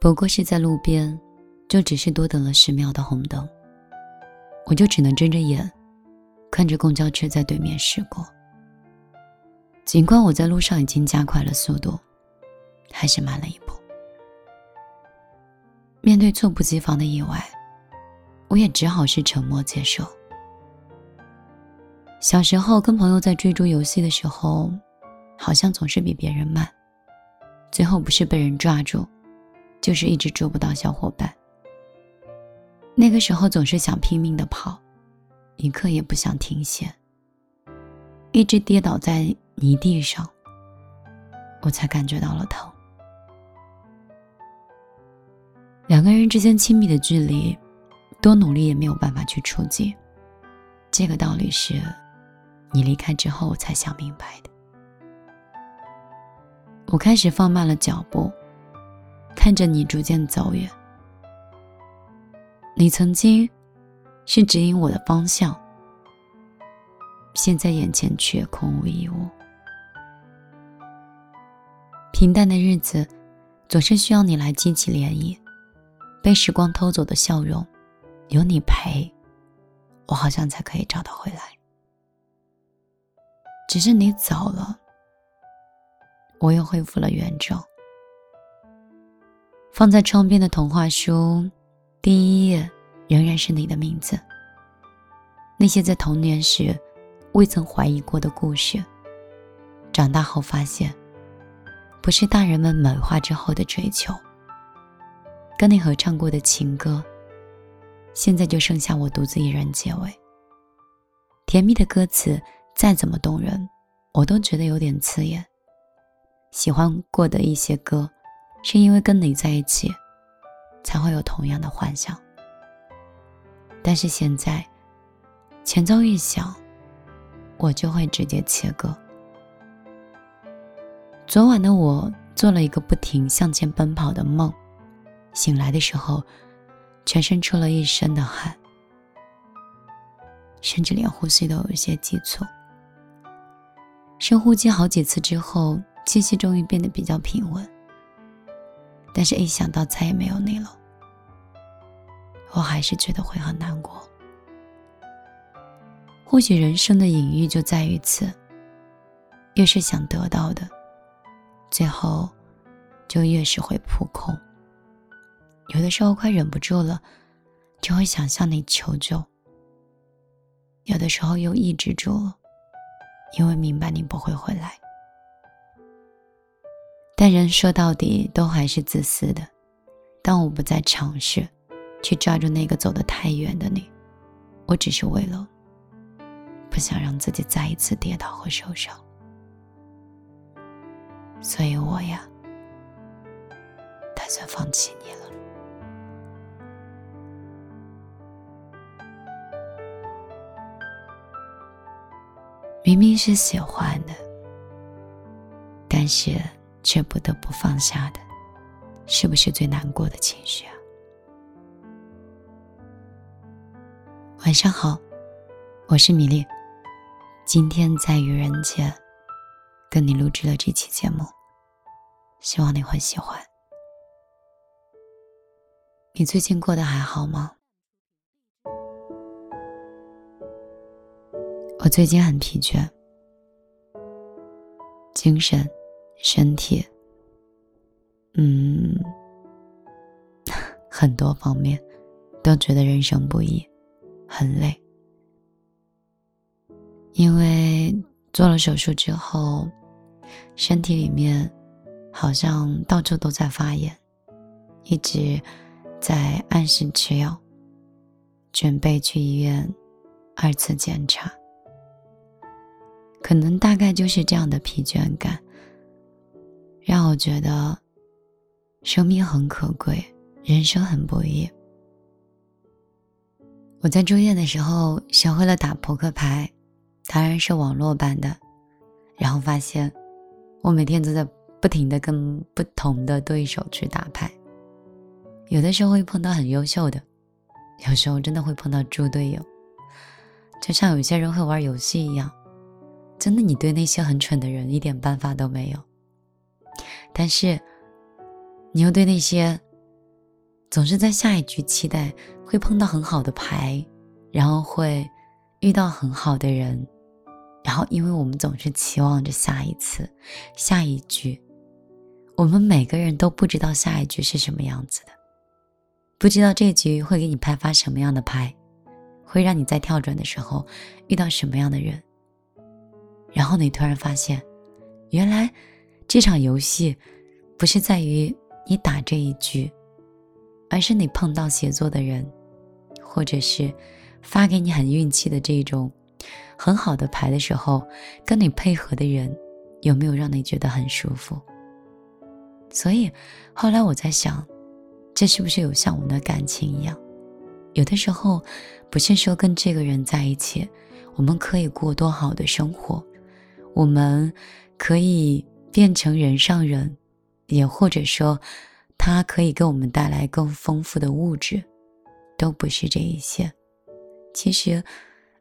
不过是在路边，就只是多等了十秒的红灯，我就只能睁着眼，看着公交车在对面驶过。尽管我在路上已经加快了速度，还是慢了一步。面对猝不及防的意外，我也只好是沉默接受。小时候跟朋友在追逐游戏的时候，好像总是比别人慢，最后不是被人抓住，就是一直捉不到小伙伴。那个时候总是想拼命的跑，一刻也不想停歇，一直跌倒在泥地上，我才感觉到了疼。两个人之间亲密的距离，多努力也没有办法去触及。这个道理是。你离开之后，我才想明白的。我开始放慢了脚步，看着你逐渐走远。你曾经是指引我的方向，现在眼前却空无一物。平淡的日子，总是需要你来激起涟漪。被时光偷走的笑容，有你陪，我好像才可以找到回来。只是你走了，我又恢复了原状。放在窗边的童话书，第一页仍然是你的名字。那些在童年时未曾怀疑过的故事，长大后发现，不是大人们美化之后的追求。跟你合唱过的情歌，现在就剩下我独自一人结尾。甜蜜的歌词。再怎么动人，我都觉得有点刺眼。喜欢过的一些歌，是因为跟你在一起，才会有同样的幻想。但是现在，前奏一响，我就会直接切歌。昨晚的我做了一个不停向前奔跑的梦，醒来的时候，全身出了一身的汗，甚至连呼吸都有一些急促。深呼吸好几次之后，气息终于变得比较平稳。但是，一想到再也没有你了，我还是觉得会很难过。或许人生的隐喻就在于此：越是想得到的，最后就越是会扑空。有的时候快忍不住了，就会想向你求救；有的时候又抑制住了。因为明白你不会回来，但人说到底都还是自私的。当我不再尝试去抓住那个走得太远的你，我只是为了不想让自己再一次跌倒和受伤。所以我呀，打算放弃你了。明明是喜欢的，但是却不得不放下的，是不是最难过的情绪啊？晚上好，我是米粒，今天在愚人节跟你录制了这期节目，希望你会喜欢。你最近过得还好吗？我最近很疲倦，精神、身体，嗯，很多方面都觉得人生不易，很累。因为做了手术之后，身体里面好像到处都在发炎，一直在按时吃药，准备去医院二次检查。可能大概就是这样的疲倦感，让我觉得生命很可贵，人生很不易。我在住院的时候学会了打扑克牌，当然是网络版的，然后发现我每天都在不停的跟不同的对手去打牌，有的时候会碰到很优秀的，有时候真的会碰到猪队友，就像有些人会玩游戏一样。真的，你对那些很蠢的人一点办法都没有，但是，你又对那些总是在下一局期待会碰到很好的牌，然后会遇到很好的人，然后因为我们总是期望着下一次、下一局，我们每个人都不知道下一局是什么样子的，不知道这局会给你派发什么样的牌，会让你在跳转的时候遇到什么样的人，然后你突然发现，原来这场游戏不是在于你打这一局。而是你碰到写作的人，或者是发给你很运气的这种很好的牌的时候，跟你配合的人有没有让你觉得很舒服？所以后来我在想，这是不是有像我们的感情一样？有的时候不是说跟这个人在一起，我们可以过多好的生活，我们可以变成人上人，也或者说。它可以给我们带来更丰富的物质，都不是这一些。其实，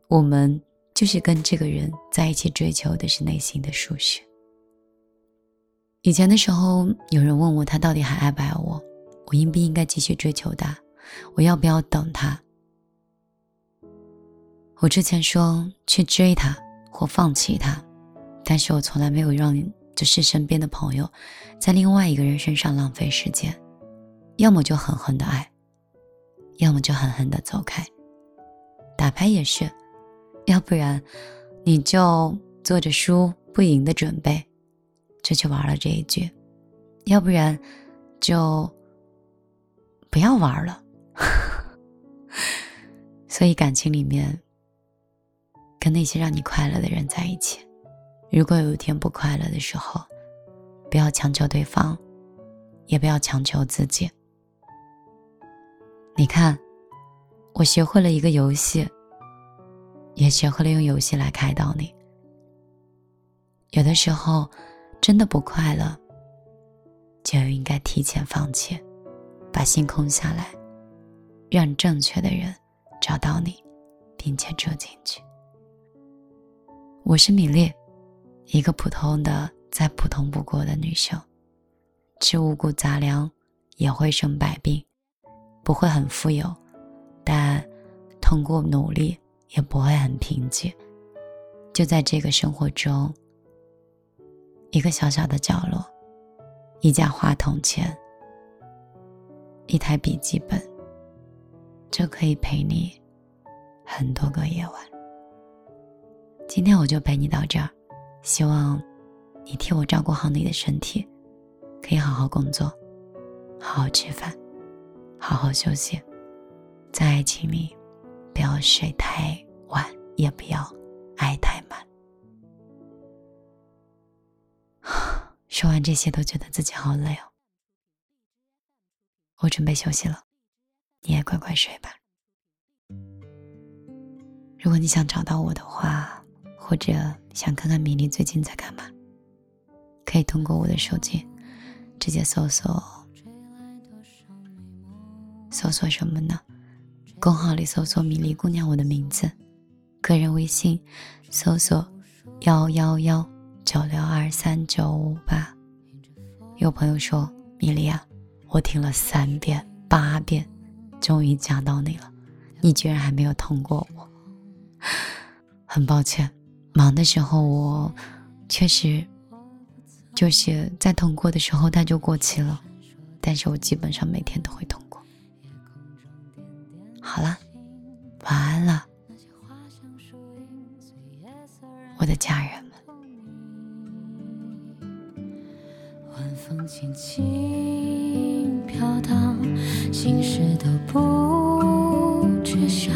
我们就是跟这个人在一起，追求的是内心的舒适。以前的时候，有人问我他到底还爱不爱我，我应不应该继续追求他，我要不要等他？我之前说去追他或放弃他，但是我从来没有让你就是身边的朋友，在另外一个人身上浪费时间，要么就狠狠的爱，要么就狠狠的走开。打牌也是，要不然你就做着输不赢的准备，就去玩了这一局；要不然就不要玩了。所以感情里面，跟那些让你快乐的人在一起。如果有一天不快乐的时候，不要强求对方，也不要强求自己。你看，我学会了一个游戏，也学会了用游戏来开导你。有的时候，真的不快乐，就应该提前放弃，把心空下来，让正确的人找到你，并且住进去。我是米粒。一个普通的、再普通不过的女生，吃五谷杂粮也会生百病，不会很富有，但通过努力也不会很贫瘠。就在这个生活中，一个小小的角落，一架话筒前，一台笔记本，就可以陪你很多个夜晚。今天我就陪你到这儿。希望你替我照顾好你的身体，可以好好工作，好好吃饭，好好休息。在爱情里，不要睡太晚，也不要爱太满。说完这些，都觉得自己好累哦。我准备休息了，你也乖乖睡吧。如果你想找到我的话，或者想看看米粒最近在干嘛，可以通过我的手机直接搜索，搜索什么呢？公号里搜索“米粒姑娘”我的名字，个人微信搜索幺幺幺九六二三九五八。有朋友说：“米粒啊，我听了三遍八遍，终于加到你了，你居然还没有通过我，很抱歉。”忙的时候，我确实就是在通过的时候，它就过期了。但是我基本上每天都会通过。好了，晚安了，我的家人们。晚风轻轻飘荡，心事都不觉晓。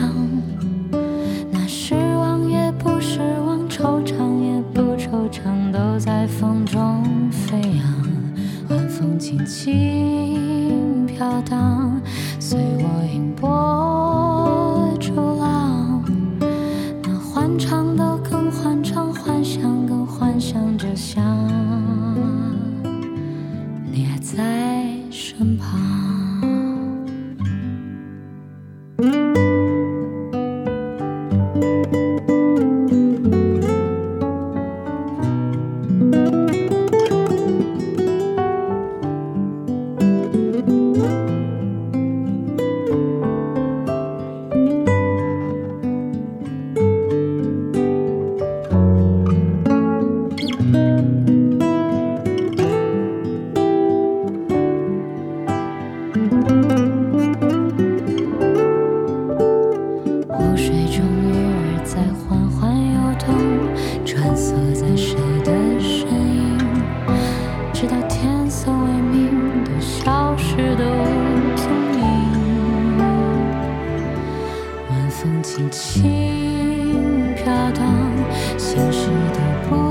轻风轻轻飘荡心事都不